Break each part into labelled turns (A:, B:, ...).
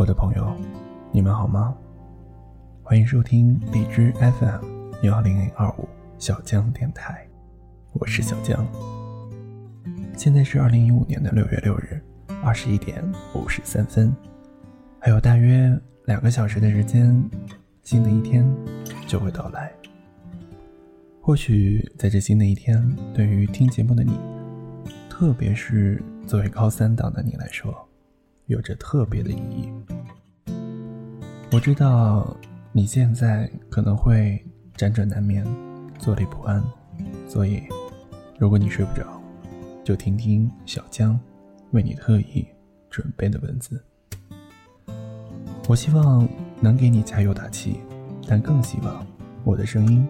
A: 我的朋友，你们好吗？欢迎收听荔枝 FM 幺零零二五小江电台，我是小江。现在是二零一五年的六月六日二十一点五十三分，还有大约两个小时的时间，新的一天就会到来。或许在这新的一天，对于听节目的你，特别是作为高三党的你来说。有着特别的意义。我知道你现在可能会辗转难眠，坐立不安，所以，如果你睡不着，就听听小江为你特意准备的文字。我希望能给你加油打气，但更希望我的声音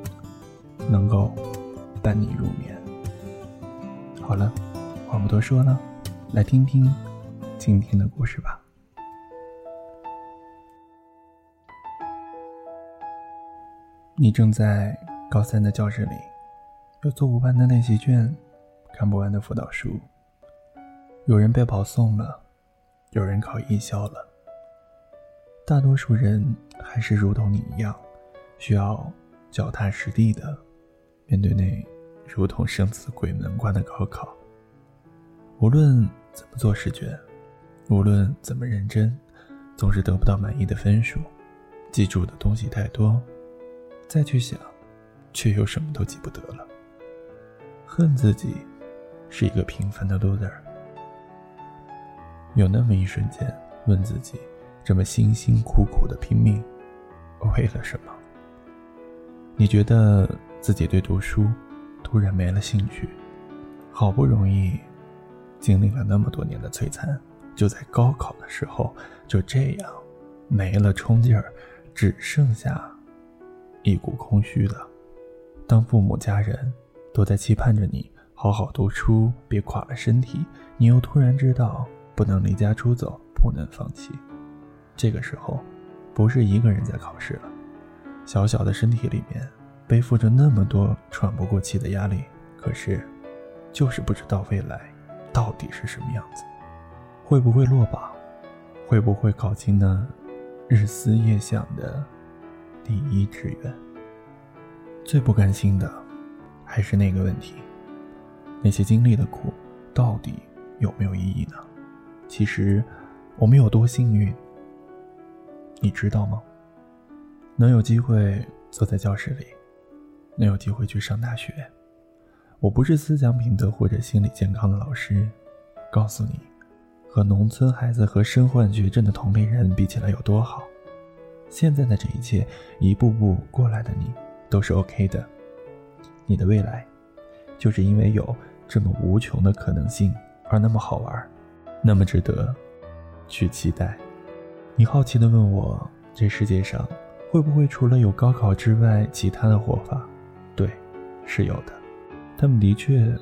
A: 能够伴你入眠。好了，话不多说了，来听听。今天的故事吧。你正在高三的教室里，有做不完的练习卷，看不完的辅导书。有人被保送了，有人考艺校了。大多数人还是如同你一样，需要脚踏实地的面对那如同生死鬼门关的高考。无论怎么做试卷。无论怎么认真，总是得不到满意的分数，记住的东西太多，再去想，却又什么都记不得了。恨自己，是一个平凡的 loser。有那么一瞬间，问自己：这么辛辛苦苦的拼命，为了什么？你觉得自己对读书突然没了兴趣，好不容易经历了那么多年的摧残。就在高考的时候，就这样没了冲劲儿，只剩下一股空虚了。当父母家人都在期盼着你好好读书，别垮了身体，你又突然知道不能离家出走，不能放弃。这个时候，不是一个人在考试了，小小的身体里面背负着那么多喘不过气的压力，可是就是不知道未来到底是什么样子。会不会落榜？会不会考进那日思夜想的第一志愿？最不甘心的还是那个问题：那些经历的苦，到底有没有意义呢？其实，我们有多幸运，你知道吗？能有机会坐在教室里，能有机会去上大学。我不是思想品德或者心理健康的老师，告诉你。和农村孩子和身患绝症的同龄人比起来有多好？现在的这一切，一步步过来的你，都是 OK 的。你的未来，就是因为有这么无穷的可能性而那么好玩，那么值得去期待。你好奇地问我，这世界上会不会除了有高考之外，其他的活法？对，是有的。他们的确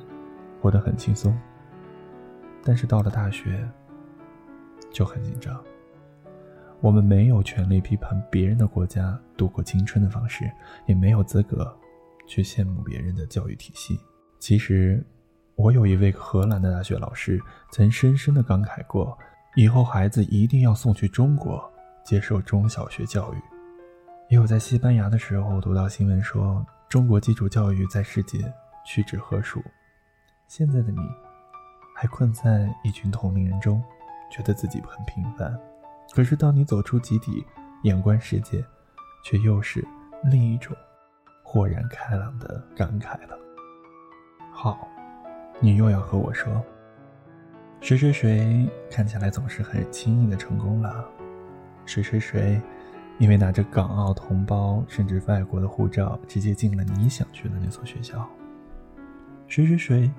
A: 活得很轻松，但是到了大学。就很紧张。我们没有权利批判别人的国家度过青春的方式，也没有资格去羡慕别人的教育体系。其实，我有一位荷兰的大学老师曾深深的感慨过：以后孩子一定要送去中国接受中小学教育。也有在西班牙的时候读到新闻说，中国基础教育在世界屈指可数。现在的你，还困在一群同龄人中。觉得自己很平凡，可是当你走出集体，眼观世界，却又是另一种豁然开朗的感慨了。好，你又要和我说，谁谁谁看起来总是很轻易的成功了，谁谁谁因为拿着港澳同胞甚至外国的护照，直接进了你想去的那所学校，谁谁谁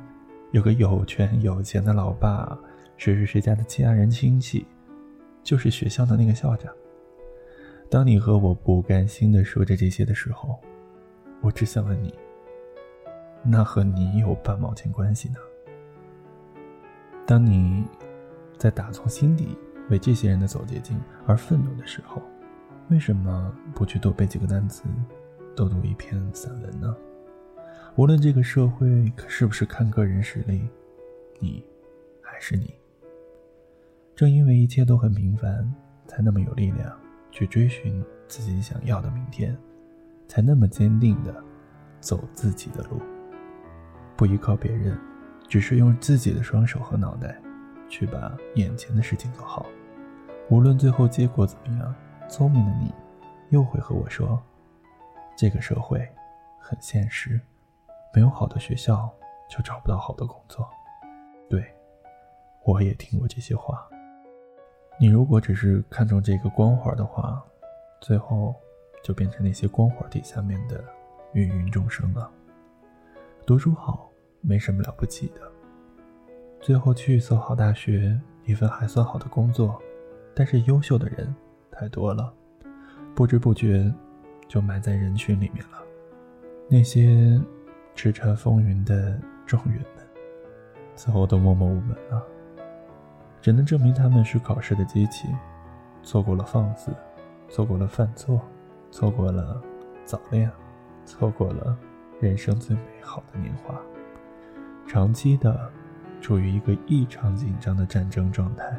A: 有个有权有钱的老爸。谁谁谁家的家人亲戚，就是学校的那个校长。当你和我不甘心的说着这些的时候，我只想问你：那和你有半毛钱关系呢？当你在打从心底为这些人的走捷径而愤怒的时候，为什么不去多背几个单词，多读一篇散文呢？无论这个社会是不是看个人实力，你还是你。正因为一切都很平凡，才那么有力量去追寻自己想要的明天，才那么坚定的走自己的路，不依靠别人，只是用自己的双手和脑袋去把眼前的事情做好。无论最后结果怎么样，聪明的你又会和我说：“这个社会很现实，没有好的学校就找不到好的工作。”对，我也听过这些话。你如果只是看重这个光环的话，最后就变成那些光环底下面的芸芸众生了。读书好没什么了不起的，最后去一所好大学，一份还算好的工作。但是优秀的人太多了，不知不觉就埋在人群里面了。那些叱咤风云的状元们，最后都默默无闻了。只能证明他们是考试的机器，错过了放肆，错过了犯错，错过了早恋，错过了人生最美好的年华，长期的处于一个异常紧张的战争状态。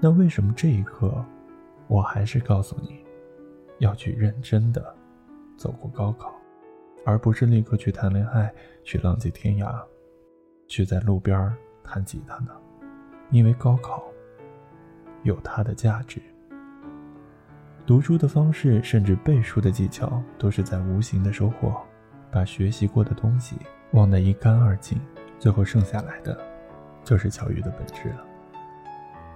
A: 那为什么这一刻，我还是告诉你，要去认真的走过高考，而不是立刻去谈恋爱，去浪迹天涯，去在路边弹吉他呢？因为高考有它的价值。读书的方式，甚至背书的技巧，都是在无形的收获，把学习过的东西忘得一干二净，最后剩下来的，就是教育的本质了。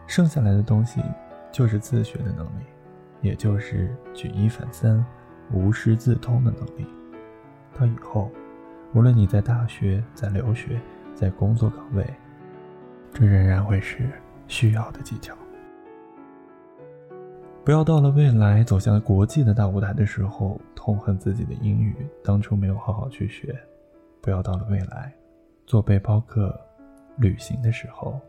A: 剩下来的东西，就是自学的能力，也就是举一反三、无师自通的能力。到以后，无论你在大学、在留学、在工作岗位，这仍然会是需要的技巧。不要到了未来走向国际的大舞台的时候，痛恨自己的英语当初没有好好去学；不要到了未来做背包客旅行的时候。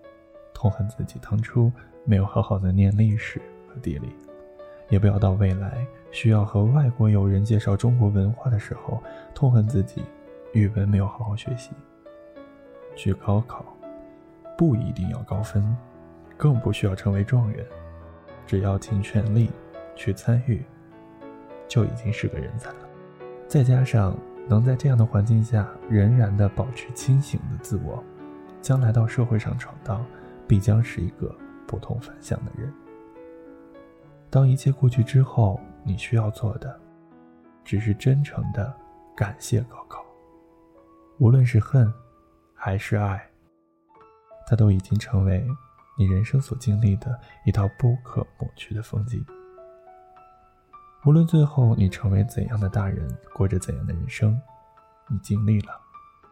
A: 痛恨自己当初没有好好的念历史和地理，也不要到未来需要和外国友人介绍中国文化的时候，痛恨自己语文没有好好学习。去高考，不一定要高分，更不需要成为状元，只要尽全力去参与，就已经是个人才了。再加上能在这样的环境下仍然的保持清醒的自我，将来到社会上闯荡。必将是一个不同凡响的人。当一切过去之后，你需要做的，只是真诚的感谢高考。无论是恨，还是爱，它都已经成为你人生所经历的一道不可抹去的风景。无论最后你成为怎样的大人，过着怎样的人生，你经历了，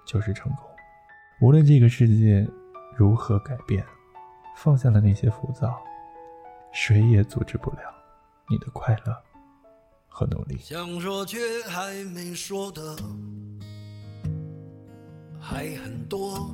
A: 就是成功。无论这个世界如何改变。放下了那些浮躁，谁也阻止不了你的快乐和努力。
B: 想说却还没说的还很多，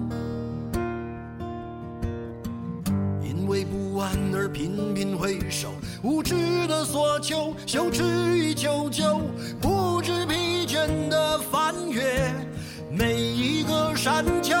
B: 而频频回首，无知的索求，羞耻与求救，不知疲倦的翻越每一个山丘。